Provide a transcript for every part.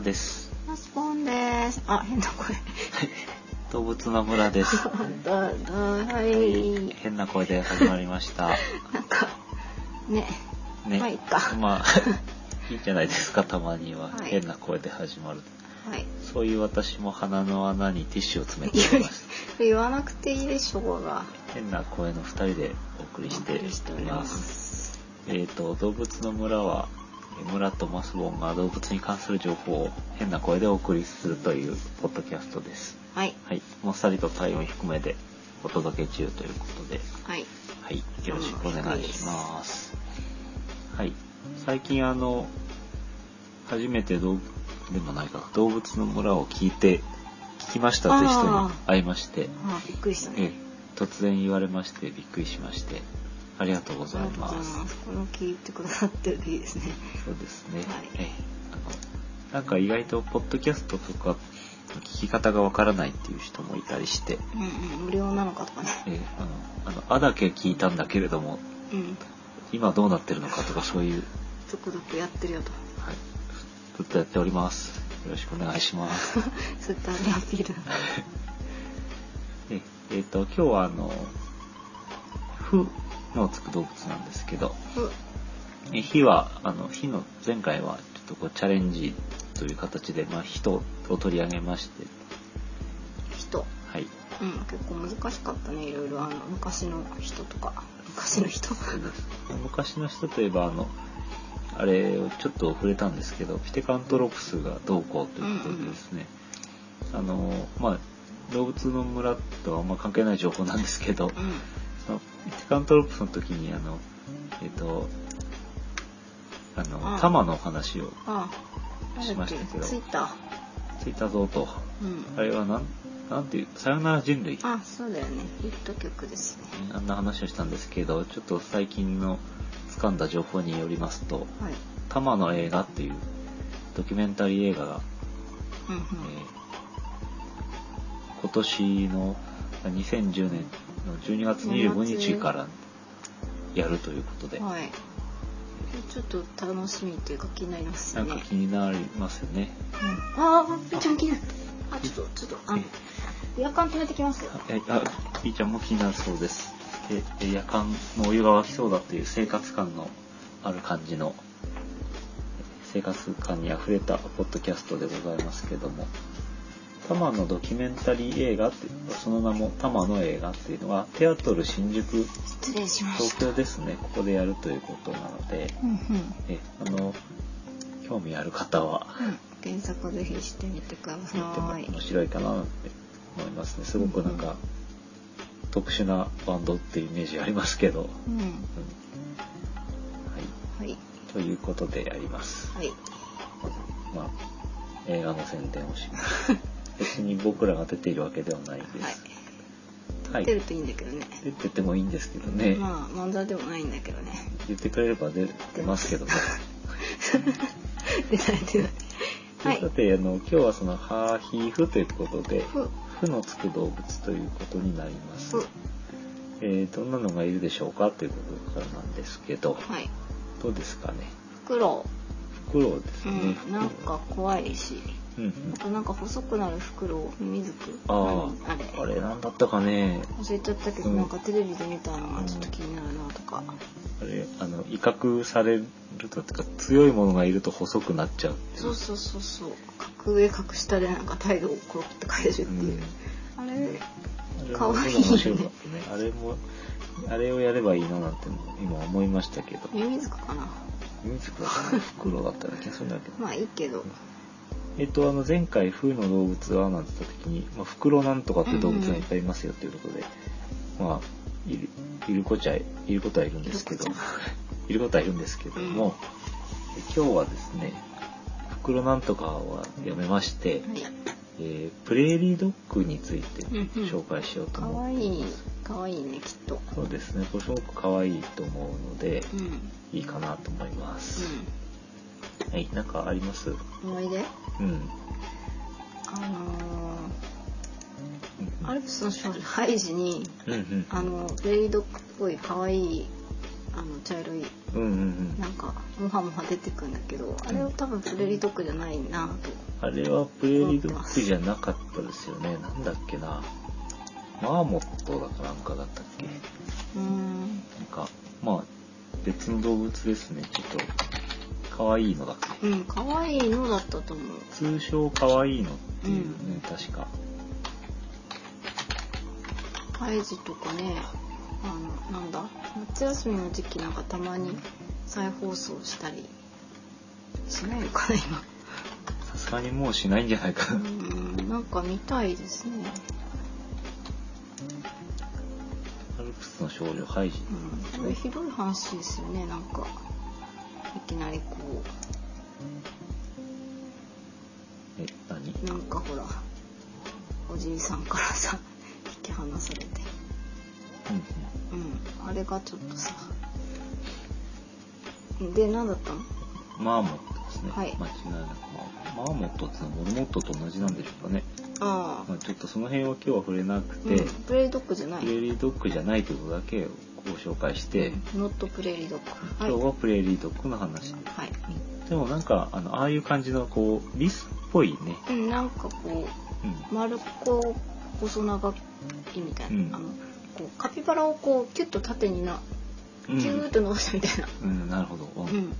はい、村です。マスポンです。あ、変な声。動物の村です。はい。変な声で始まりました。なんか、ね。ね。まあいいかまあ、いいんじゃないですか、たまには。はい変な声で始まる。はい。そういう私も鼻の穴にティッシュを詰めております。言わなくていいでしょうが。変な声の二人でお送りしてお送りしておりまおります。す。えっ、と、動物の村は、え村とマスボンが動物に関する情報を変な声でお送りするというポッドキャストです。はい。はい。もっさりと体温低めでお届け中ということで、はい。はい、よろしくお願いします。はい、最近あの、初めてどうでもないか、動物の村を聞いて、聞きましたという人に会いまして、あ、びっくりしたえね。突然言われましてびっくりしまして、ありがとうございます。この聞いてくださってるといいですね。そうですね。はいえあのなんか意外とポッドキャストとか聞き方がわからないっていう人もいたりして、うんうん。無料なのかとかね。えあの、あの、あだけ聞いたんだけれども、うん。今どうなってるのかとかそういう続々やってるよと。はい。ずっとやっております。よろしくお願いします。そういったアピール。ええーと、今日はあの、ふのつく動物なんですけど、う、え火は、あの、火の前回はちょっとこうチャレンジという形で、まあ、人を取り上げまして、人？はい。うん、結構難しかったね。いろいろあの昔の人とか。昔の人？昔の人といえば、あの、あれをちょっと触れたんですけど、ピテカントロプスがどうこうということでですね、あの、まあ、動物の村とはあんま関係ない情報なんですけど、うん。そのピテカントロプスの時に、あの、えっ、と、あの、ああタマの話をしましたけどツイッター。ついたぞと、うん。あれはなん、なんていう、さよなら人類、あ、そうだよね。ヒット曲ですね。あんな話をしたんですけど、ちょっと最近の掴んだ情報によりますと、はい。タマの映画っていうドキュメンタリー映画が、うんうん。えー今年の2010年の12月25日からやるということで、はい。ちょっと楽しみっていうか気になりますね。なんか気になりますよね。うん、ああ、ピーちゃん気になる。あ、ちょっと、ちょっと、あの、夜間止めてきますよ。えあ、ピーちゃんも気になるそうです。で、で夜間のお湯が沸きそうだという生活感のある感じの、生活感にあふれたポッドキャストでございますけども、タマのドキュメンタリー映画って、その名もタマの映画っていうのは、テアトル新宿、失礼しま東した。京ですね、ここでやるということなので、うんうん。え、あの、興味ある方は、うん、検索ぜひしてみてください。面白いかなって思いますね。すごくなんか、特殊なバンドっていうイメージありますけど、うん。うんはい。はい。ということでやります。はい。まあ、映画の宣伝をします。別に僕らが出ているわけではないではいす。。はい。出るといいんだけどね。出ててもいいんですけどね。まあ、漫才でもないんだけどね。言ってくれれば出出ますけどね。出ない出ない。はいさ。て、あの、今日はその、ハーヒーフということで、ふ、負のつく動物ということになります。ふ、えー、どんなのがいるでしょうかということからなんですけど、はい。どうですかね？フクロフクロウですウ。ね。うん。なんか怖いし。うんうんあ。となんか細くなるフクロウ、ミミズク。あ何あれ？あ、あれなんだったかね。忘れちゃったけど、うんなんかテレビで見たのがちょっと気になるなとか。あれ、あの、威嚇されると、てか強いものがいると細くなっちゃうそうそうそうそう。格上格下でなんか態度をコロって変えるっていう。あれ、あれもかわいいね面白かったね。あれも、あれをやればいいななんて今思いましたけど。ミミズクかな。ミミズクだったね。フクロウだったら気がするんだけど。まあいいけど。えっと、あの、前回、風の動物はなんて言った時に、まあ、フクロウなんとかって動物がいっぱいいますよということで、まあ、いる、いるこちゃい、いることはいるんですけどいるこ、とはいるんですけども、今日はですね、フクロなんとかはやめまして、はい。えープレーリードッグについてうんうん紹介しようとか思う。わいい。かわいいね、きっと。そうですね、これすごく可愛いと思うので、うん。うん。いいかなと思います。はい、なんかあります？思い出？うん。あのー、アルプスの少女ハイジに、うんうん。あの、ベリードっぽい可愛いあの茶色いうんうんうん。なんかモハモハ出てくんだけどあれは多分プレーリードッグじゃないなとあれはプレーリードッグじゃなかったですよね。なんだっけな。マーモットだかなんかだったっけ？うーん。なんかまあ別の動物ですねちょっと可愛いのだっけ？うん可愛いのだったと思う。通称可愛いのっていうね、確か。ハイジとかねあのなんだ？夏休みの時期なんかたまに再放送したりしないのかな今。さすがにもうしないんじゃないかうな、んなんか見たいですね、アルプスの少女ハイジ。うん、これひどい話ですよねなんかいきなりこえ何？うなんかほらおじいさんからさ引き離されて。うんうん。うんあれがちょっとさ。で何だったの？マーモットですね、はい。間違いなくマーモットってのはモルモットと同じなんでしょうかね、あまあ、ちょっとその辺は今日は触れなくあ、て、うん、プレーリードッグじゃない。プレーリードッグじゃないということだけご紹介して、ノットプレーリードッグ今日はプレーリードッグの話で、はい、でもなんかあのああいう感じのこうリスっぽいね、うん、なんかこう丸っこ細長いみたいな、うん。あのこうカピバラをこうキュッと縦になキうん。ューッと伸ばしたみたいな、うん、なるほど、うん。うん。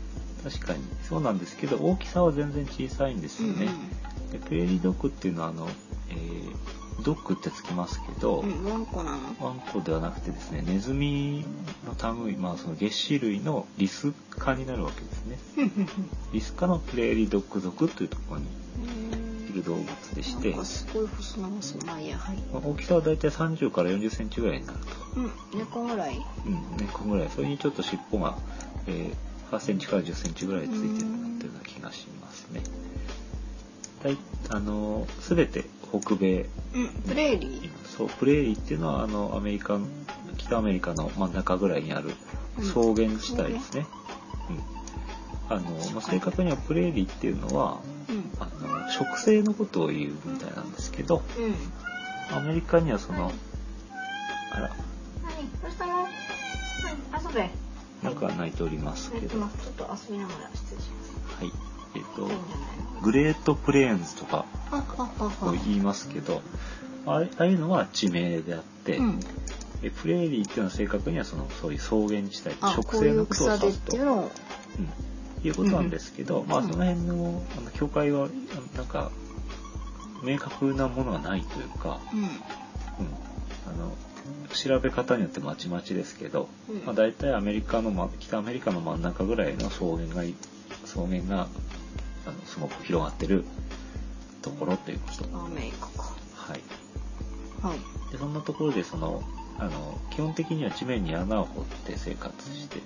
確かにそうなんですけど大きさは全然小さいんですよね、でプレーリードッグっていうのはあの、えードッグってつきますけど、うん、うん、ワンコなの？ワンコではなくてですねネズミの類まあその月種類のリス科になるわけですね。リス科のプレーリードッグ属というところにいる動物でしてすごい細長そう。まあいいやはい。まあ大きさはだいたい30から40センチぐらいになると、うん猫ぐらい？うん、猫ぐらい。それにちょっと尻尾が、えー、8センチから10センチぐらいついてるなっていうような気がしますね。だいあの全て北米。うんプレーリー？そうプレーリーっていうのはあのアメリカ北アメリカの真ん中ぐらいにあるうん。草原地帯ですね、うん。あのまあ、正確にはプレーリーっていうのはうん。あの植生のことを言うみたいなんですけどうん。アメリカにはそのあら。何どうしたの？何遊べ。なんか泣いておりますけど、はちょっと遊びながら失礼します。い。えっといいんじゃないの？グレートプレーンズとかと言いますけどあああいうのは地名であって、うん。えプレーリーっていうのは正確にはそのそういう草原地帯あ植生のことを指すとていうのを。うん、いうことなんですけど、まあうんその辺のあの境界はなんか明確なものはないというか、うん。うん、あの調べ方によってまちまちですけど、うん。まあ、大体アメリカの、ま、北アメリカの真ん中ぐらいの草原がい草原があのすごく広がってるところということ。アメリカかはい、はい。でそんなところでそのあの基本的には地面に穴を掘って生活して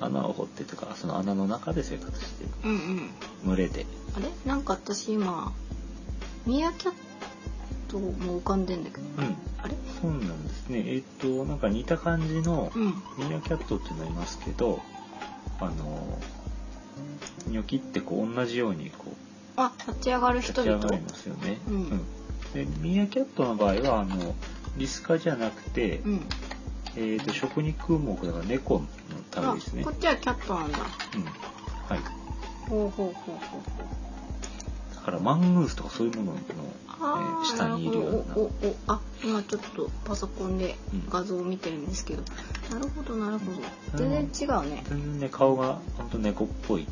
穴を掘ってとかその穴の中で生活している。うんうん。群れで。あれ？なんか私今ミヤキャットも浮かんでんだけど。うん。あれ？そうなんですね。えっ、となんか似た感じのうん。ミーアキャットっていうのいますけどあのニョキってこう同じようにこうあ立ち上がる立人々。ち上がりますよね。うん。でミーアキャットの場合はあのリス科じゃなくて、うん。えっ、と食肉目だから猫のあ類ですね。こっちはキャットなんだ。うん、はい。ほうほうほうほうだからマングースとかそういうものの、下にいるような。おおおあ今ちょっとパソコンでうん。画像を見てるんですけど、なるほどなるほど。うん。全然違うね。全然ね顔が本当猫っぽい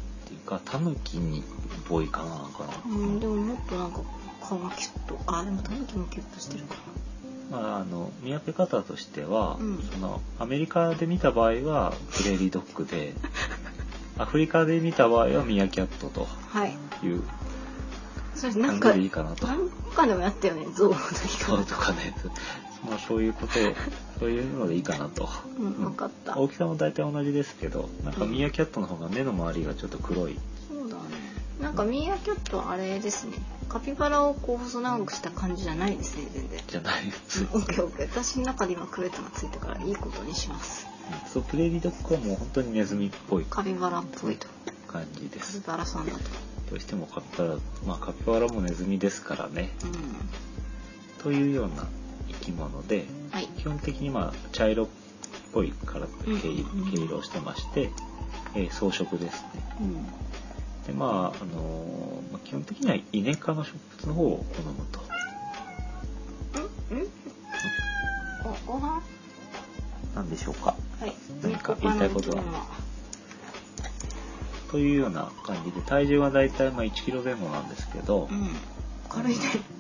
かタヌキにっぽいかななんか。な。うんでももっとなんか顔がキュッと。あでもタヌキもキュッとしてるかまあ、あの見分け方としては、うん。そのアメリカで見た場合はプレーリードッグで アフリカで見た場合はミヤキャットとなはい。いうそれなんかいいかなと。何かでもやったよね象の時かとかね、まあ、そういうことそういうのでいいかなと。うんうん。分かった。大きさも大体同じですけどなんかうん。ミヤキャットの方が目の周りがちょっと黒い、そうだね。なんかミーアキャットはあれですね。カピバラをこう細長くした感じじゃないですね全然。じゃないです。オッケーオッケー。私の中で今クレートがついたからいいことにします。そうプレーリードッグはもう本当にネズミっぽい。カピバラっぽいと。感じでカピす。バラさんだと。どうしてもカピバラ、まあカピバラもネズミですからね。うというような生き物で、んはい。基本的にまあ茶色っぽぽいから毛色をしてまして、えー装飾ですね。うん。でまああのーまあ基本的にはイネ科の植物の方を好むと。うんうん。おご飯なんでしょうか。はい。何か言いたいことはというような感じで体重はだいたいまあ1キロ前後なんですけど、うん。軽いね。うん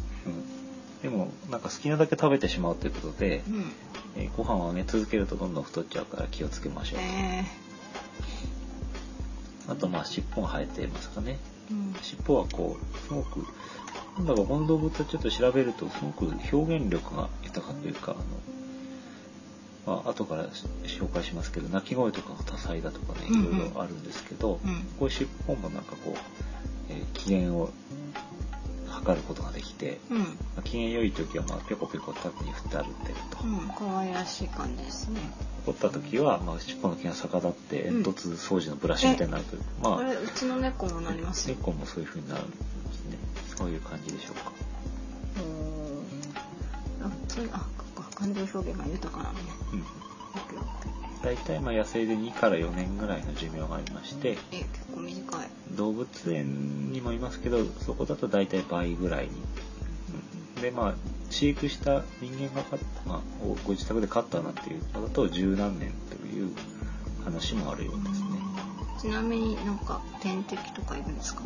でもなんか好きなだけ食べてしまうということで、うん。えーご飯をあげ続けるとどんどん太っちゃうから気をつけましょう。えあとまあ尻尾が生えてますかね。ーうん。尻尾はこうすごくなんだかこの動物はちょっと調べるとすごく表現力が豊かというかあの、まあ後からし紹介しますけど鳴き声とかが多彩だとかねいうんうん。ろいろあるんですけど、うん。こういう尻尾もなんかこう、えー機嫌を測ることができて、うん。まあ機嫌良い時はまあペコペコ縦に振って歩ってると、うん。可愛らしい感じですね。怒った時はまあ尻尾の毛が逆立ってうん。煙突掃除のブラシみたいになるという、まあこれうちの猫もなります？よ猫もそういう風になるんですね。そういう感じでしょうか。おーあそうあ感情表現が豊かなのね。うん大体まあ野生で2から4年ぐらいの寿命がありましてえ結構短い。動物園にもいますけどそこだと大体倍ぐらいに、うんでまあ飼育した人間が飼った、まあ、をご自宅で飼ったなんていうのだと十何年という話もあるようですね。ちなみになんか天敵とかいるんですか？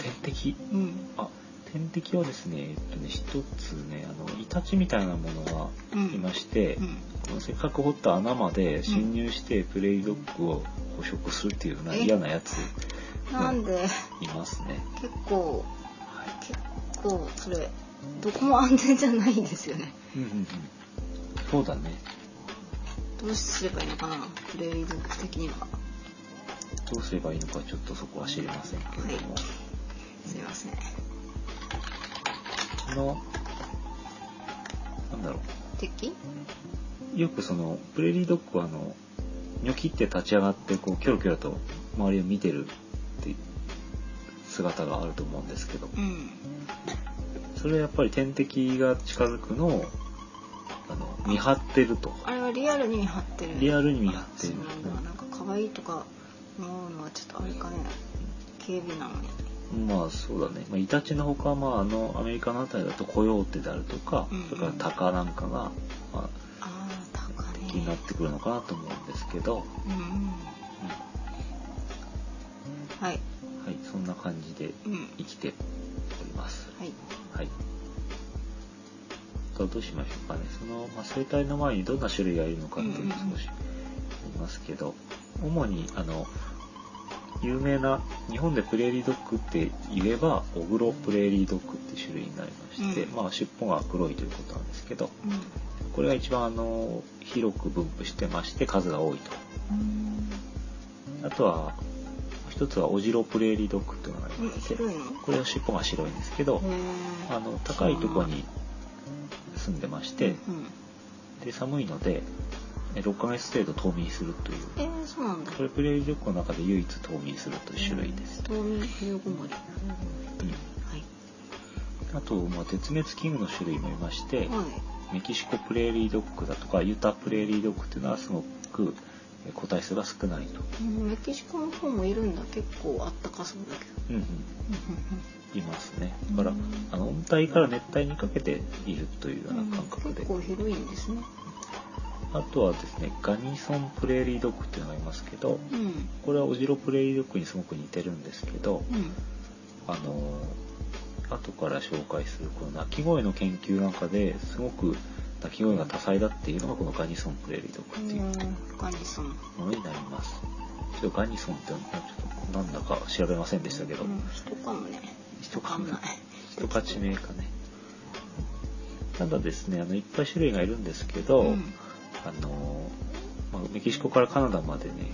天敵？うん。あ天敵はですねえっとね一つねあのイタチみたいなものがいまして、うん。このせっかく掘った穴まで侵入してプレイドッグを捕食するっていうようなえ？嫌なやつなんで？いますね。結構はい。結構それどこも安全じゃないんですよね。うんうんうん、そうだね。どうすればいいのかな？プレイドッグ的には。どうすればいいのかちょっとそこは知りませんけれども、はい。すいません。あのなんだろ敵？うよくそのプレーリードッグはあのニョキって立ち上がってこうキョロキョロと周りを見てるっていう姿があると思うんですけど。うん。それはやっぱり天敵が近づくのをあの見張ってると。あれはリアルに見張ってる。リアルに見張ってる。あそうなんだ。なんか可愛いとか思うのはちょっとあれかね。警備なのにまあそうだね、まあ、イタチのほか、まあ、あのアメリカのあたりだとコヨーテであるとか、うんうん。それからタカなんかが、まあ、あ気になってくるのかなと思うんですけど、うんうん。うん。はい。はい、そんな感じでうん。生きております。はい。はい。とどうしましょうかね。その、まあ、生態の前にどんな種類がいるのかっていうのをうんうんうん少し言いますけど、主に、あの、有名な、日本でプレーリードッグって言えば、オグロプレーリードッグって種類になりまして、うん。まあ、尻尾が黒いということなんですけど、うん。これが一番、あの、広く分布してまして、数が多いと。あとは、一つはオジロプレーリードッグっていうのがありうんまして、これは尻尾が白いんですけど、あの高いところに住んでまして、うんで寒いのでえ6ヶ月程度冬眠するという。えー、そうなんだ。これプレーリードッグの中で唯一冬眠するという種類です、冬眠冬ごもりうん。はい。あと、まあ、絶滅危惧の種類もいまして、はい。メキシコプレーリードッグだとかユタプレーリードッグっていうのはすごくえ個体数が少ないと、うんメキシコの方もいるんだ。結構あったかそうだけど。うんうん、うんいますね。だからうん。あの温帯から熱帯にかけているというような感覚で、結構広いんですねあとはですねガニソンプレーリードッグっていうのがいますけど、うん。これはオジロプレイドッグにすごく似てるんですけど、うん。あの後から紹介するこの鳴き声の研究なんかですごく鳴き声が多彩だっていうのがこのガニソンプレイリードッグっていう。ガニソン。ものになります。ちょっとガニソンってちょっとなんだか調べませんでしたけど、うん人かもね。人かもわかんない人か地名かね。ただですね、あのいっぱい種類がいるんですけど、うんあの、まあ、メキシコからカナダまでね、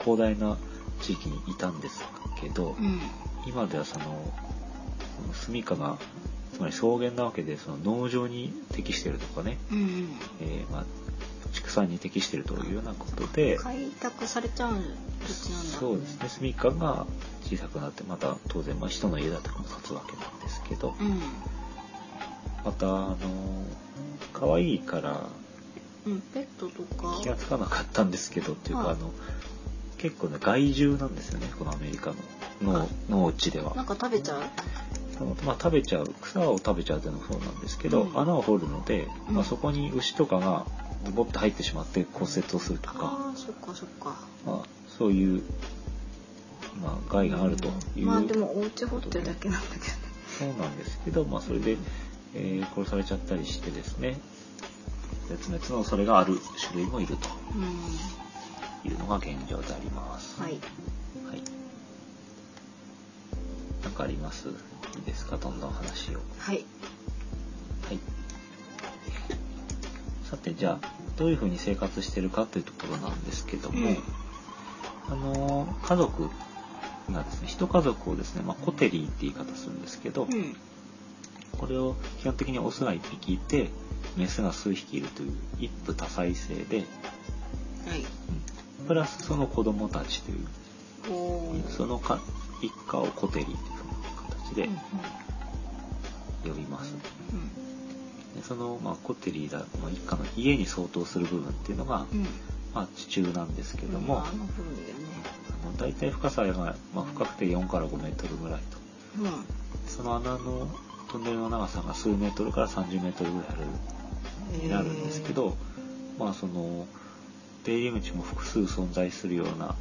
広大な地域にいたんですけど、うん。今ではその、住処が、つまり草原なわけで、その農場に適しているとかね、うんえーまあ、畜産に適しているというようなことで、開拓されちゃう土地なんだ。そうですね、住処が小さくなって、また当然、まあ、人の家だとかも建つわけなんですけど、うん。また、あの、可愛いから、うんペットとか。気がつかなかったんですけどっていうか、はい。あの結構ね害獣なんですよねこのアメリカの。あ農農地では。なんか食べちゃう？まあ、食べちゃう。草を食べちゃうっていうのもそうなんですけど、うん。穴を掘るので、うん。まあ、そこに牛とかがズボッと入ってしまって骨折をするとか、ああそっかそっか。まあ、そういう、まあ、害があるという、まあでもお家掘ってるだけなんだけど。ねそうなんですけど、まあ、それで、えー殺されちゃったりしてですね絶滅の恐れがある種類もいるとうんいうのが現状であります。はいはい。なんかあります？いいですか？どんどん話を。はいはい。さて、じゃあ、どういうふうに生活してるかというところなんですけども、うんあのー、家族がですね、一家族をですね、まあ、コテリーって言い方するんですけど、うんこれを基本的にオスが1匹いて、メスが数匹いるという一夫多妻制で、はい。うん。プラスその子供たちという、そのか一家をコテリーという形でうん呼びます。うん。でその、まあ、コテリーだ、まあ、一家の家に相当する部分っていうのが、うん。まあ、地中なんですけども、あの大体深さが、まあ、深くて4から5メートルぐらいと。うん。その穴のトンネルの長さが数メートルから30メートルぐらいあるになるんですけど、まあその出入り口も複数存在するような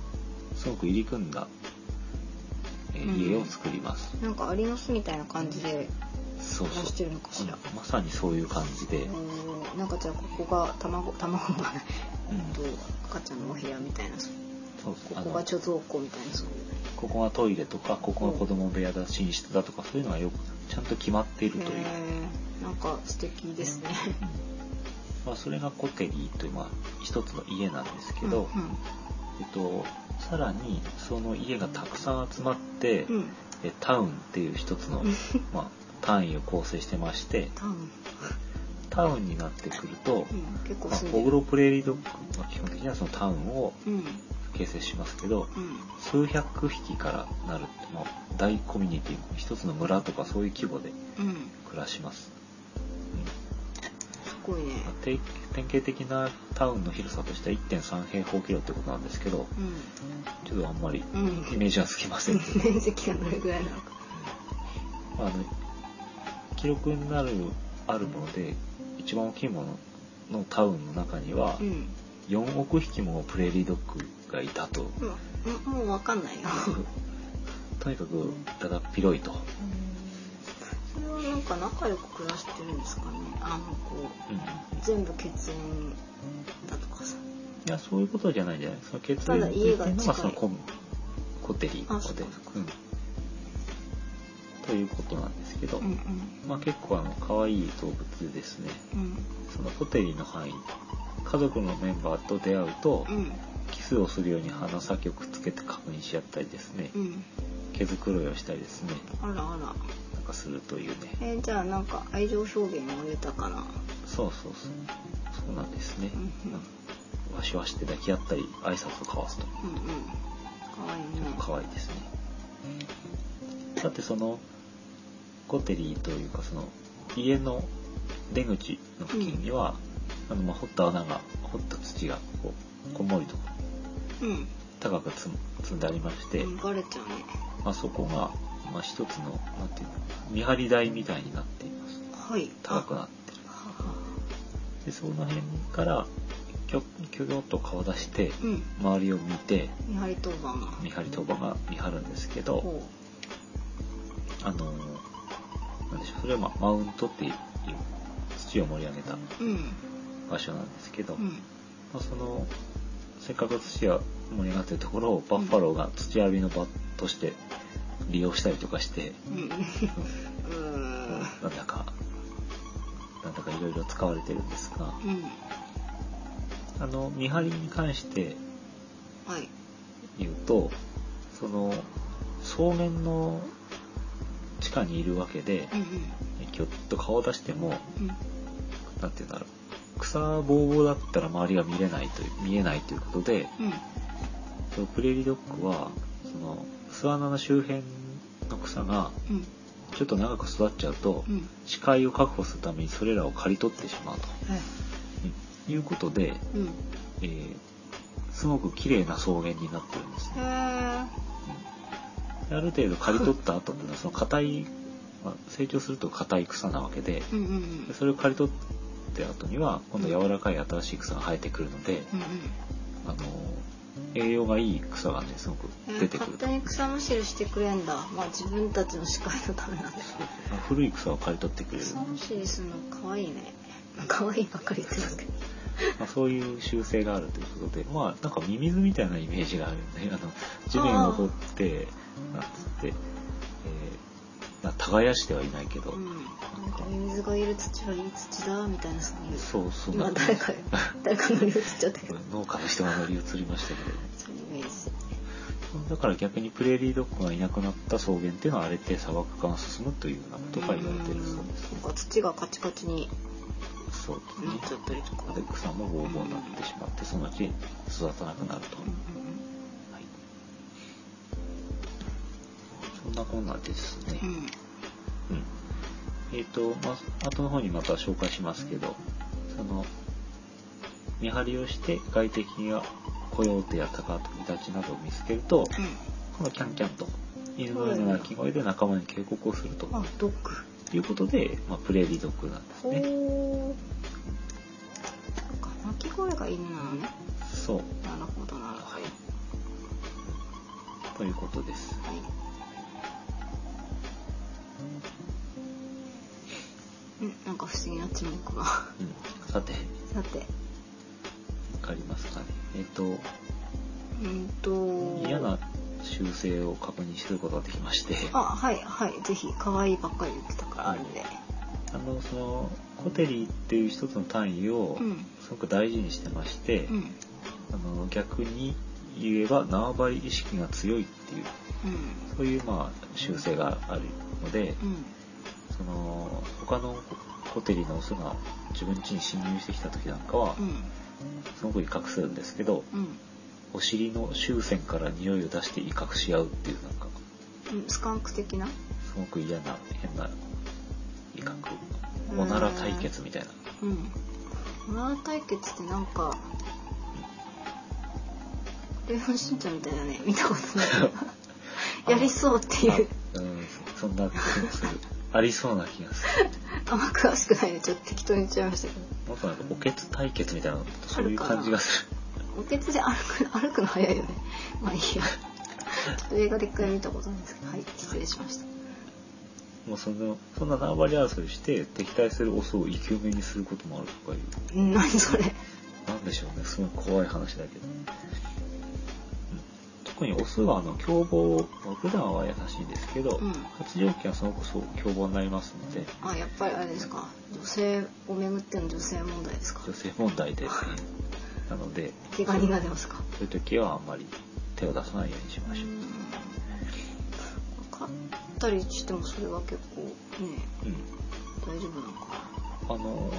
すごく入り組んだ、えーうん。家を作ります。なんかアリの巣みたいな感じでそうそう。暮らしてるのかしら？うん。まさにそういう感じで、なんかじゃあここが卵卵がうん。えっと赤ちゃんのお部屋みたいなそうここが貯蔵庫みたいな。そういうここがトイレとかここが子供部屋だ寝室だとかそういうのがよくちゃんと決まっているという。なんか素敵ですね。うん。まあ、それがコテリーという、まあ、一つの家なんですけど、うんえっと、さらにその家がたくさん集まって、うん、うんえタウンっていう一つの、まあ、単位を構成してましてタウン、タウンになってくると、うん、結構まあ、オグロプレーリードッグは基本的にはそのタウンをうんうん形成しますけど数百匹からなる、まあ、大コミュニティ一つの村とかそういう規模でうん。暮らします。すごいね。典型的なタウンの広さとしては1.3平方キロってことなんですけどちょっとあんまりうん。うんイメージはつきませんけど、面積がどれぐらいなのか。あの記録になるあるもので一番大きいもののタウンの中にはうん。4億匹もプレーリードッグがいたと。もうもうわかんないよ。とにかくだだっ広いと、それはなんか仲良く暮らしてるんですかね。あのこううん、い全部血縁だとかさ。やそういうことじゃないんじゃないその血縁っていうの家がそのココテリー。あのでそうか。そうかうん。ということなんですけど、うんまあ結構あの可愛い動物でですね。うん。うんそのコテリの範囲。家族のメンバーと出会うと、うんキスをするように鼻先をくっつけて確認し合ったりですね、うん。毛づくろいをしたりですね。あらあら。なんかするというね。えーじゃあなんか愛情表現も豊かな。そうそうそう。そうなんですね、うんわしわして抱き合ったり挨拶を交わすと。うんうん。かわいいね。ちょっと可愛いですね。さてそのコテリーというかその家の出口の付近には、あのまあ掘った穴が掘った土がこうこんもりとうん。高く積積んでありまして、うんバレちゃうね。まあ、そこが、まあ、一つのなんていうの見張り台みたいになっています。はい。高くなってる。あははでその辺からきょきょきょっと顔出してうん。周りを見て見張り当番が。見張り当番が見張るんですけどほあのなんでしょうそれは、まあ、マウントっていう土を盛り上げたううん。場所なんですけど、うん。まあ、そのせっかく土が盛り上がってるところをバッファローが土浴びの場として利用したりとかして、うん。なんだかなんだかいろいろ使われてるんですがうん。あの見張りに関してはい。言うとその草原の地下にいるわけでうんうん。きょっと顔を出してもうん。なんていうんだろう草ぼうぼうだったら周りが見れないという見えないということでうん。プレーリードッグはその巣穴の周辺の草がうん。ちょっと長く育っちゃうとうん。視界を確保するためにそれらを刈り取ってしまうと。はい。いうことで、うん。えーすごく綺麗な草原になってるんです。へね。ある程度刈り取った後っていうのはその硬い、まあ、成長すると硬い草なわけでうんうんうん。でそれを刈り取って後には今度柔らかい新しい草が生えてくるので、うんうん。あの栄養がいい草がねすごくえー出てくると。勝手に草むしりしてくれんだ。まあ自分たちの視界のためなんで古い草を刈り取ってくれる、草むしりするの可愛いね。可愛いばっかり言ってますけど。まあ、そういう習性があるということでまあなんかミミズみたいなイメージがあるよね。あの地面を掘ってなんつって、耕してはいないけど、うん。なんかミミズがいる土はいい土だみたいなそういうそうそう。今誰か誰か乗り移っちゃったけど。農家の人が乗り移りましたけど。そういうイメージだから逆にプレーリードッグがいなくなった草原っていうのは荒れて砂漠化が進むというようなことが言われてるそうです。なんか土がカチカチにそう。でと。かで草もボーボーになってしまってそのうち育たなくなると、うんそんなこんなでですね、うんうんうんえっ、と、まあ、後の方にまた紹介しますけど、その、見張りをして外敵がコヨーテやタカアトイタチなどを見つけると、このキャンキャンと、犬のような鳴き声で仲間に警告をするとあドッグいうことで、まあ、プレーリードッグなんですほね。ーそっか鳴き声が犬なのねそう。なるほどなるほどはい。ということです。はいうんなんか不思議な沈黙が。うん。さて、さて。わかりますかね。えっ、と、うんと。嫌な習性を確認することができまして、あはいはい。ぜひ可愛いばっかり言ってたからあるんで。あの、その、コテリっていう一つの単位をうん。すごく大事にしてまして、うん。あの逆に言えば縄張り意識が強いっていううん。そういうまあ習性があるので、うん。その他のコテリのオスが自分家に侵入してきた時なんかはうん。すごく威嚇するんですけど、うん。お尻の臭腺から匂いを出して威嚇し合うっていうなんかうん。スカンク的な？すごく嫌な変な威嚇。おなら対決みたいな、うん。オナラ対決ってなんかレオンしんちゃんみたいだね。見たことない。やりそうっていう。あうんそんな気がするありそうな気がする。あんま詳しくないんでちょっと適当に言っちゃいましたけど。もっとなんかおけつ対決みたいなそういう感じがする。おけつで歩く 歩くの早いよね。まあいいや。映画で一回見たことあるんですけど。はい失礼しました。もうそのそんな縄張り争いして敵対するオスを生き埋めにすることもあるとかいう。うん何それ。なんでしょうね。すごい怖い話だけど、うん特にオスはあの凶暴普段は優しいんですけど、うん。発情期はそのこそ凶暴になりますので。あやっぱりあれですか？女性をめぐっての女性問題ですか？女性問題で、ね、なので怪我人が出ますか？そういう時はあんまり手を出さないようにしましょう、買ったりしてもそれは結構ねうん。大丈夫なのかあの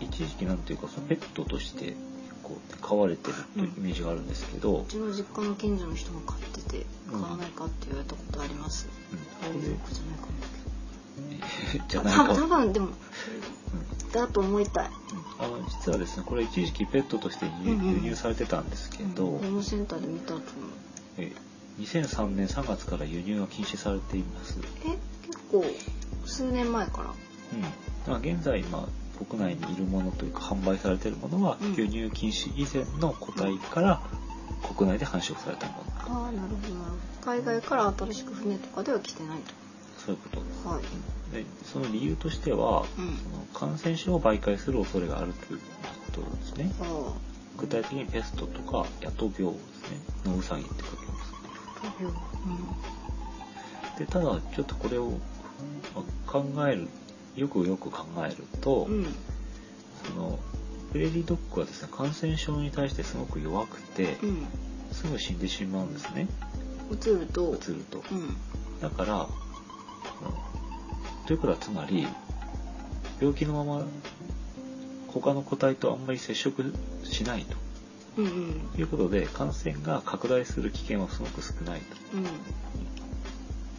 一時期なんていうかそのペットとしてこう飼われてるというイメージがあるんですけど、うちの実家の近所の人が飼ってて買わないかって言われたことあります、うん。大丈夫じゃないか。もじゃないか多分でもだと思いたい。あの実はですねこれ一時期ペットとして輸入されてたんですけど、ホームセンターで見たと思う。え2003年3月から輸入が禁止されています、うん、え結構数年前から。まあ現在今国内にいるものというか販売されているものは、うん。輸入禁止以前の個体から国内で繁殖されたもの。ああなるほどな。るほど海外から新しく船とかでは来てないそういうことです。とはい。でその理由としては、うん。その感染症を媒介する恐れがあるということですね。具体的にペストとか野闘病ですね野ウサギって書きます闘病でただちょっとこれをまあ考えるよくよく考えると、うん。うんそのプレーリードッグはですね感染症に対してすごく弱くて、うん。すぐ死んでしまうんですね。映ると。うつると。うん。だから、うんということはつまり病気のまま他の個体とあんまり接触しないと。うんうん。いうことで感染が拡大する危険はすごく少ないうん。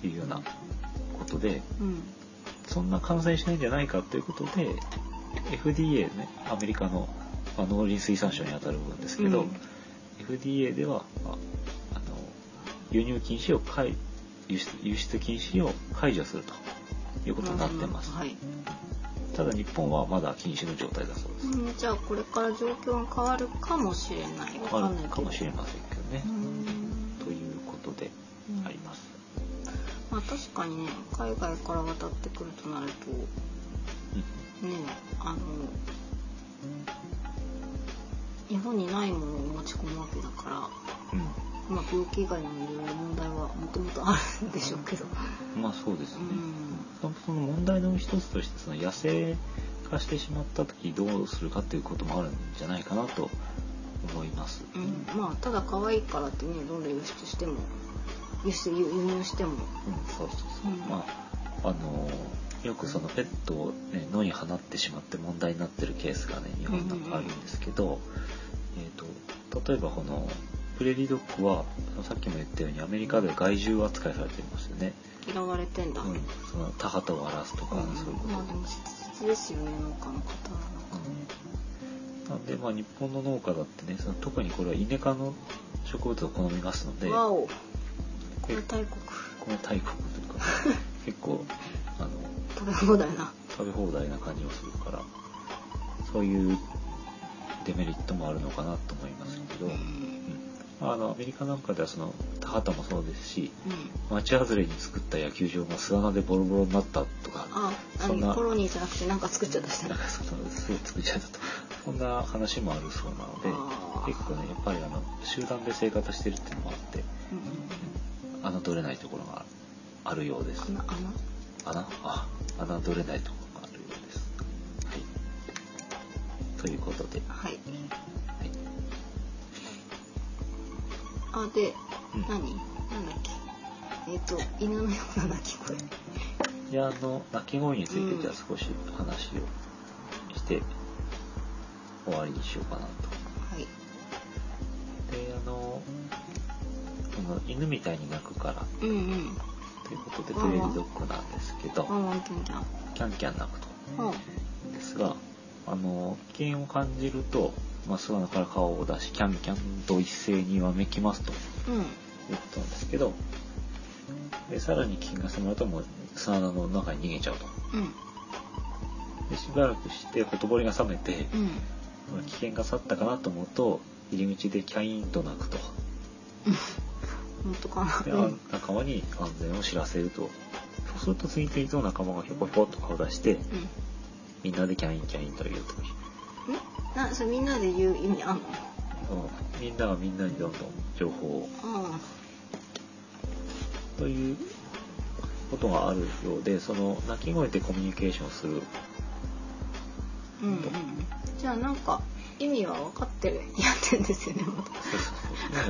というようなことでうんそんな感染しないんじゃないかということで、FDA ねアメリカの、まあ、農林水産省にあたる部分ですけど、うん FDA では、まあ、あの輸入禁止を解輸出輸出禁止を解除するということになってます、はい。ただ日本はまだ禁止の状態だそうです、うん、じゃあこれから状況が変わるかもしれない。わかんないけど。あるかもしれませんけどねう、ん確かにね、海外から渡ってくるとなると、うん。ね、あの、日本にないものを持ち込むわけだから、うん。まあ病気以外にもいろいろ問題はもともとあるんでしょうけど。まあそうですね、うん。そのその問題の一つとしてその野生化してしまった時どうするかっていうこともあるんじゃないかなと思います、うん、まあただ可愛いからってねどんどん輸出しても輸出輸輸入しても。うん、そうそうそう、うん。まああのよくそのペットを、ね、野に放ってしまって問題になってるケースがね日本なんかあるんですけど、えー、と例えばこのプレーリードッグはさっきも言ったようにアメリカで害獣扱いされてますよね、嫌われてんだ、うん、その田畑を荒らすとか、うん。そういうこと。まあでも切実ですよね農家の方は。なん。かなんで、まあ、日本の農家だってねその特にこれはイネ科の植物を好みますのでわおこでれ大国。この大国というか、結構あの食べ放題な。食べ放題な感じがするからそういうデメリットもあるのかなと思いますけど、ううん。んあのアメリカなんかではその田畑もそうですしうん。町外れに作った野球場が巣穴でボロボロになったとかあそんな。何コロニーじゃなくてなんか作っちゃった。したなんかそのすぐ作っちゃったと。そんな話もあるそうなので結構ねやっぱりあの集団で生活してるっていうのもあってうん侮れないところがあるようです。穴穴？穴？あ侮れないところがあるようです。はい。ということで、はい。はい。あで、うん。何？なんだっけ？えっ、と犬のような鳴き声。いやあの鳴き声についてじゃあ少し話をして終わりにしようかなと。犬みたいに鳴くから。うんうん。ということでプレーリードッグなんですけどキャンキャン鳴くと。うん。ですがあの危険を感じると、まあ、巣穴から顔を出しキャンキャンと一斉にわめきますと。うん。いうことなんですけどでさらに危険が迫るともう巣穴の中に逃げちゃうと。うん。でしばらくしてほとぼりが冷めて、うん。危険が去ったかなと思うと入り口でキャイーンと鳴くと本当かで、な。うん仲間に安全を知らせると。そうすると次々と仲間がひょこひょこっと顔を出してうんみんなでキャインキャインと言うとんなそれみんなで言う意味あんの？う。んみんながみんなにどんどん情報を。あということがあるようでその鳴き声でコミュニケーションする。うんうんじゃあなんか意味は分かってるやってんですよねまだ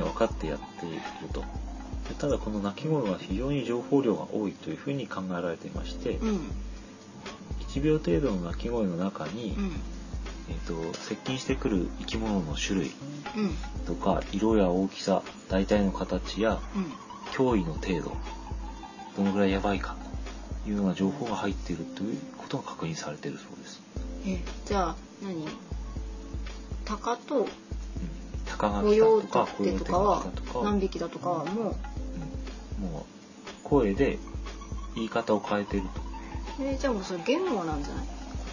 分かってやっていると。でただこの鳴き声は非常に情報量が多いというふうに考えられていまして、うん1秒程度の鳴き声の中に、うん。えー、と接近してくる生き物の種類うん。とか色や大きさ大体の形やうん。脅威の程度どのぐらいやばいかというような情報が入っているということが確認されているそうです。えじゃあ何？タカとうん、高コ垣ヨーさんとかテとかはコヨーテガキさんとか。は何匹だとかはもう。ん。もう声で言い方を変えていると。うえじゃあもうそれ言語なんじゃない？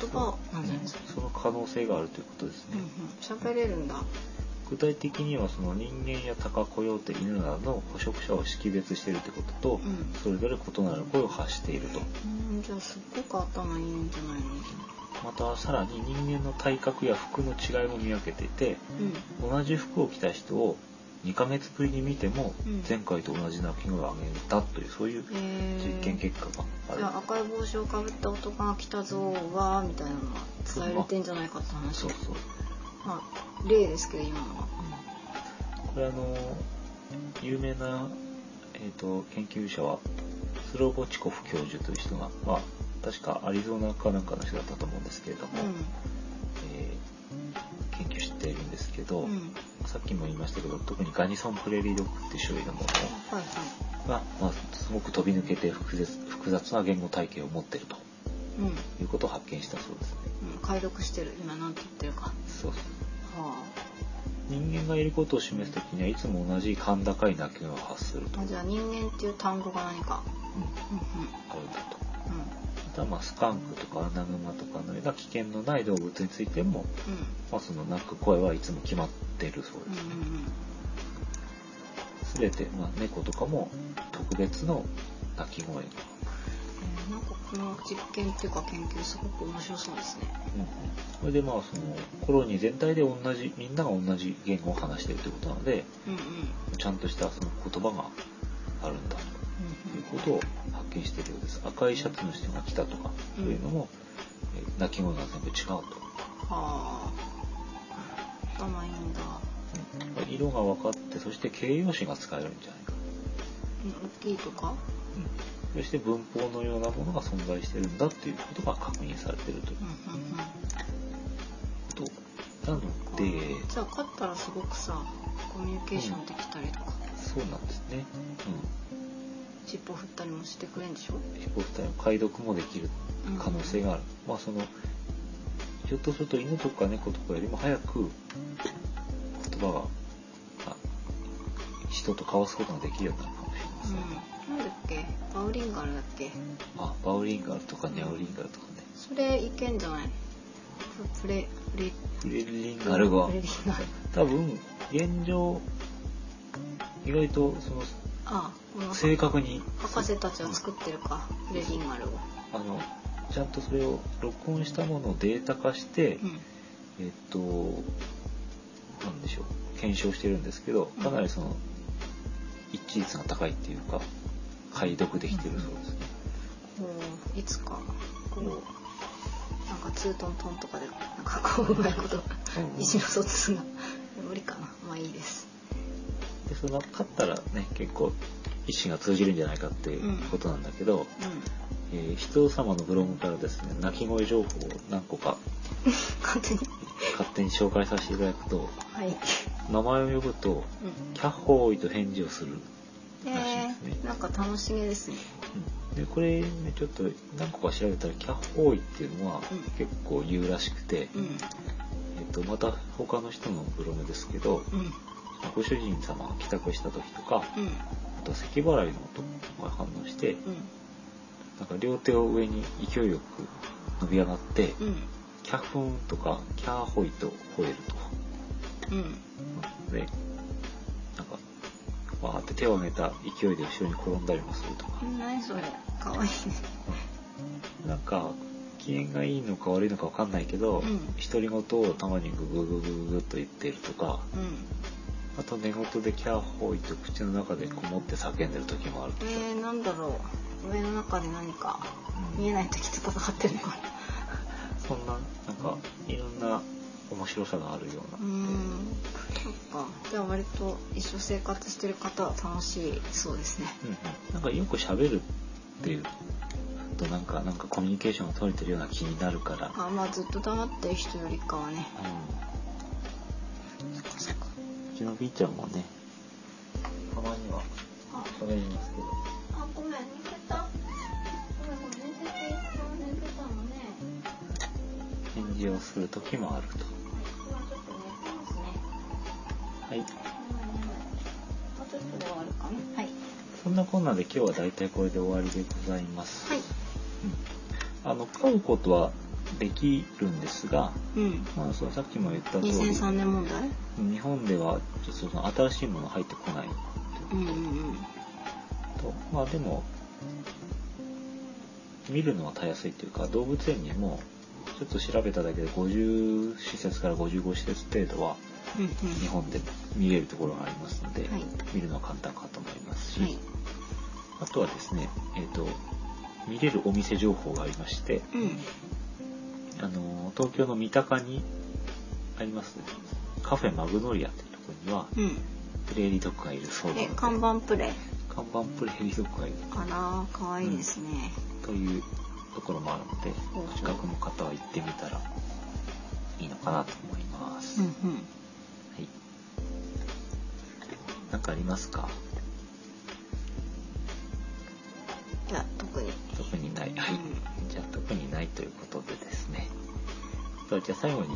言葉。なんじゃないですかその可能性があるということですね。うんうん。喋れるんだ。具体的にはその人間やタカコヨーテ犬などの捕食者を識別しているということと、うん。それぞれ異なる声を発していると。うん。じゃあすっごく頭いいんじゃないの？またさらに人間の体格や服の違いも見分けていてうん。同じ服を着た人を2ヶ月ぶりに見てもうん。前回と同じ鳴き声を上げたというそういうえー。実験結果がある。じゃあ赤い帽子をかぶった男が来たぞわーみたいなのは伝えれてんじゃないかって話。そうそう、まあ例ですけど今のは。うん、これあの有名な、えー、と研究者はスロボチコフ教授という人が、まあ、確かアリゾナかなんかの人だったと思うんですけれども、えー研究しているんですけど、うん。うんさっきも言いましたけど特にガニソンプレーリードッグっていう種類のものが、まあ、すごく飛び抜けて複雑複雑な言語体系を持っているとうん、うん、いうことを発見したそうですね。解読してる今なんて言ってるか。そうそう。は人間がいることを示すときにはいつも同じ甲高い鳴き声を発すると、うん、ああじゃあ人間っていう単語が何か。うん。あるんだと。たまあスカンクとかアナグマとかのような危険のない動物についても、まあ、その鳴く声はいつも決まっているそううんですね。うんうんすべて、まあ、猫とかも特別の鳴き声。が。えーなんかこの実験っていうか研究すごく面白そうですね。うんうん。それでまあそのコロニー全体で同じみんなが同じ言語を話しているということなのでうんうん。ちゃんとしたその言葉があるんだということを発見しているようです。赤いシャツの人が来たとかそういうのも、えー鳴き声が全部違うと、はあ。頭いいんだ。うん。色が分かってそして形容詞が使えるんじゃないか、うん大きいとか？うん、そして文法のようなものが存在してるんだということが確認されているという。うんうんうん。ことなので。じゃあ勝ったらすごくさコミュニケーションできたりとか、そうなんですね、尻尾振ったりもしてくれんでしょ？うん、ヒポフタの解読もできる可能性がある、まあそのひょっとすると犬とか猫とかよりも早く言葉があ人と交わすことができるようになるかもしれません、うん、なんだっけ？バウリンガルだっけ？あバウリンガルとかニャウリンガルとかね。それいけんじゃない？プレプレフレリンガル。はプレリンガル。多分現状意外とそのあこの正確に。博士たちは作ってるかプレリンガルを。あのちゃんとそれを録音したものをデータ化して、うん。えっとなんでしょう。検証してるんですけどかなりその一致率が高いっていうか解読できてるそうですね。こういつかこうなんかツートントンとかでなんかこううまいことうん。意思の疎通が。無理かな。まあいいですでその勝ったらね結構意思が通じるんじゃないかっていうことなんだけど、うえー人様のブログからですね鳴き声情報を何個かん 勝手に。勝手に紹介させていただくとはい。名前を呼ぶとう「キャッホーイ」と返事をする、んらしいえですね。ー、なんか楽しげですね。うん。でこれねちょっと何個か調べたら「キャッホーイ」っていうのはうん。結構言うらしくて、うん。えっとまた他の人のブログですけどうんご主人様が帰宅した時とかうん。あと咳払いの音が反応してうん。なんか両手を上に勢いよく伸び上がってうん「キャフン」とか「キャーホイ」と吠えると。うん。でなんかわーって手を挙げた勢いで後ろに転んだりもするとか、うん何それ。かわいい。ねなんか機嫌がいいのか悪いのかわかんないけどうん。独り言をたまにググググググっと言ってるとかうんあと寝言でキャーホイと口の中でこもって叫んでる時もあるえー、なんだろう。上の中で何かうん。見えない敵と戦ってるのかな。そんななんかいろんな面白さがあるような。うーん。そっか。じゃあ割と一緒生活してる方は楽しいそうですね。うんうん。なんかよく喋るっていうとなんかなんかコミュニケーションが取れてるような気になるから、あまあずっと黙ってる人よりかはね。うんちの B ちゃんもね、たまには。あ喋りますけど、あごめん寝てた。ごめんごめん寝てて寝てたのね。返事をする時もあると。はい今ちょっと寝てますねはい。眠い眠いもうちょっとで終わるかな。はい。そんなこんなで今日は大体これで終わりでございます。はい。うん。あの、飼うことはできるんですが、うん。まあ、そのさっきも言った通り、2003年問題？日本ではちょっとその新しいもの入ってこないとうんいううん。ことと、まあでも、見るのはたやすいというか、動物園にも、ちょっと調べただけで50施設から55施設程度はうんうん。日本で見れるところがありますので、はい。見るのは簡単かと思いますし、はい。あとはですね、えっ、と、見れるお店情報がありまして、うんあの、東京の三鷹にあります、カフェマグノリアっていうところには、うん。プレーリードッグがいるそうなので、え看板プレイ看板プレーリードッグがいる。あらーかわいいですね、というところもあるので、近くの方は行ってみたらいいのかなと思います。うんうん。はい。なんかありますか？いや特特に。特にない。はい。じゃあ特にないということでですね。じゃあ最後に、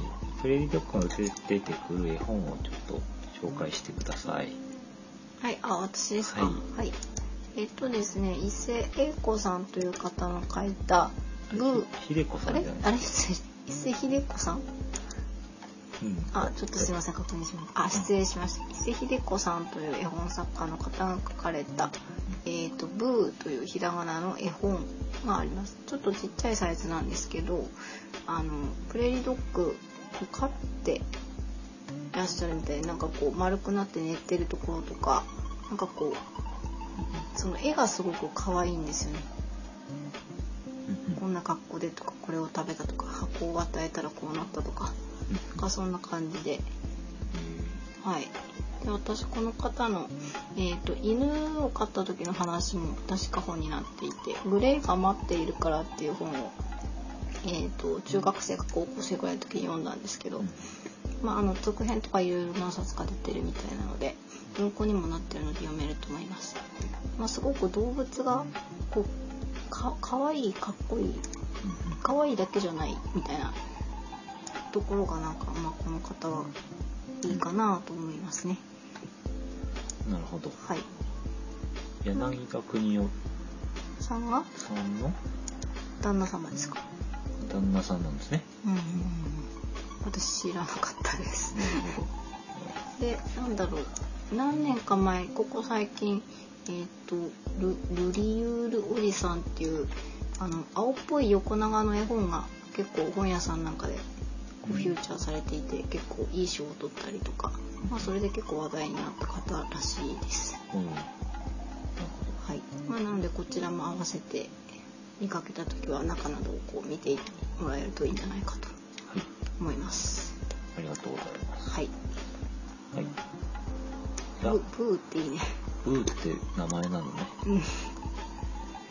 プレーリードッグの出てくる絵本をちょっと紹介してください。はい、あ、私ですか？ははいい。えっとですね、伊勢英子さんという方の書いた、ブー、ひでこさあれんじゃない？あれ？伊勢秀子さん？うん。あ、ちょっとすいません、確認します。あ、失礼しました。伊勢秀子さんという絵本作家の方が書かれた、えっ、と、ブーというひらがなの絵本があります。ちょっとちっちゃいサイズなんですけど、あの、プレーリードッグを飼っていらっしゃるみたいで、なんかこう丸くなって寝てるところとか、なんかこう、その絵がすごく可愛いんですよね。こんな格好でとか、これを食べたとか、箱を与えたらこうなったとか、なんかそんな感じで、はい。で私この方の、えー、と犬を飼った時の話も確か本になっていて「グレーが待っているから」っていう本を、えー、と中学生か高校生ぐらいの時に読んだんですけど、まあ、あの続編とかいろいろ何冊か出てるみたいなので文庫にもなってるので読めると思います。まあ、すごく動物がこうかかわいいかっこいい可愛いだけじゃないみたいなところがなんか、まあ、この方はいいかなと思いますね。なるほど。はい。柳田国夫さんがさんの？旦那様ですか？旦那さんなんですね。うんうんうん。私知らなかったです。なるほ で、なんだろう。何年か前、ここ最近、えっ、とル、ルリユールおじさんっていう、あの、青っぽい横長の絵本が結構本屋さんなんかでこうフューチャーされていて、結構いい賞を取ったりとか、まあそれで結構話題になった方らしいです。ど。うん。はい。まあなのでこちらも合わせて見かけた時は中などをこう見てもらえるといいんじゃないかと。思います。ありがとうございます。はい。はい。ブブーっていいね。ブーって名前なのね。うん。うん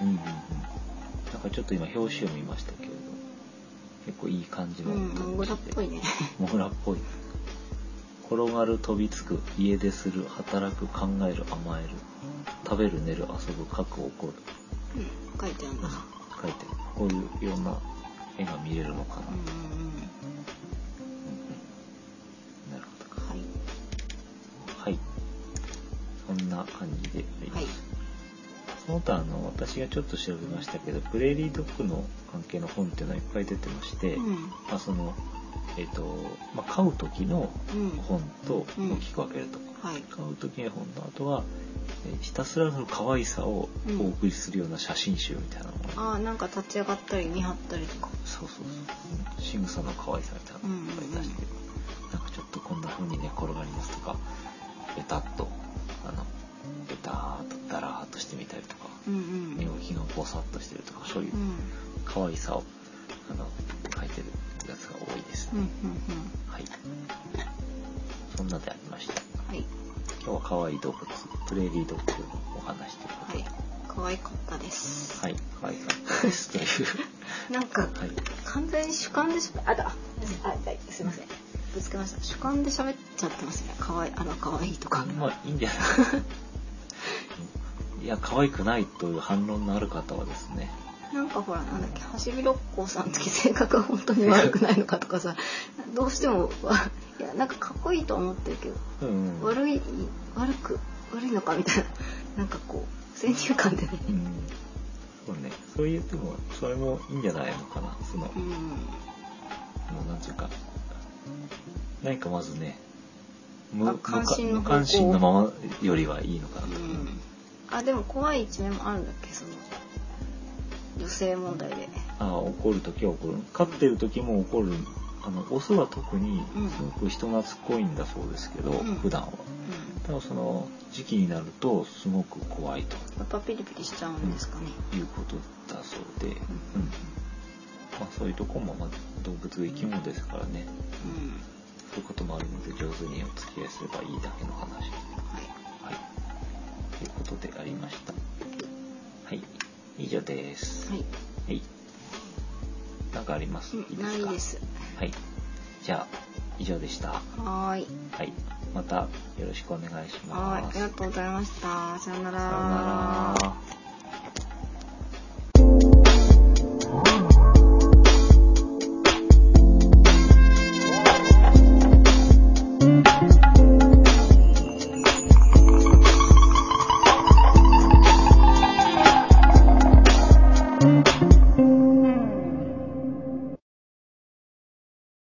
うんうん。なんかちょっと今表紙を見ましたけれど、結構いい感じのうん。モグラっぽいね。モグラっぽい。転がる飛びつく家出する働く考える甘える。食べる寝る遊ぶ書く怒る。うん、書いてあるんだ。書いてこういういろんな絵が見れるのかな、うんうんなるほど。うん。はい。はい。そんな感じであります、はい。その他あの私がちょっと調べましたけどプレーリードッグの関係の本っていうのはいっぱい出てまして、うん。まあ、そのえっ、と、まあ、買う時のうん。本とうん大きく分けると、はい。買う時の本とあとは、えーひたすらの可愛さをうんお送りするような写真集みたいなのが、ああ、なんか立ち上がったり見張ったりとか。そうそうそう仕草の可愛さみたいなのをいっぱい出して、なんかちょっとこんな風に寝転がりますとかベタっとあのベターっとダラーっとしてみたりとかうんうん。寝起きがボサッとしてるとかそういううん。可愛さをあの書いてるやつが多いですね。はい。そんなでありました。はい。今日は可愛い動物プレーリードッグのお話ということではい。可愛かったです。はい、可愛かったですという。なんか、はい。完全に主観でしゃべあだあはいすいません。ぶつけました。主観で喋っちゃってますね。可愛いあの可愛いとか。まあいいんじゃない？いや可愛くないという反論のある方はですねなんかほらなんだっけハシビロッコさんの時性格が本当に悪くないのかとかさ どうしてもわ いやなんかかっこいいとは思ってるけどうん、うん、悪い悪く悪いのかみたいななんかこう先入観でね。うん。そうね。そう言ってもそれもいいんじゃないのかな。その、うん。あのなんていうか何かまずね無あ関心の無関心のままよりはいいのかな。と、うん。あでも怖い一面もあるんだっけその女性問題で。ああ怒る時は怒る。飼ってる時も怒る。あのオスは特にうん。すごく人懐っこいんだそうですけど、うん。普段は。うん。ただその時期になるとすごく怖いと。やっぱピリピリしちゃうんですかね。いうことだそうで、うん。うん。まあ、そういうとこも、まあ、動物生き物ですからね。そういうこともあるので上手にお付き合いすればいいだけの話。はい。はい。ということでありました。はい以上ですはい。はいなんかあります？いいですか？ないです。はいじゃあ以上でしたはーい。はいまたよろしくお願いしますはーい。ありがとうございました。さようなさようなら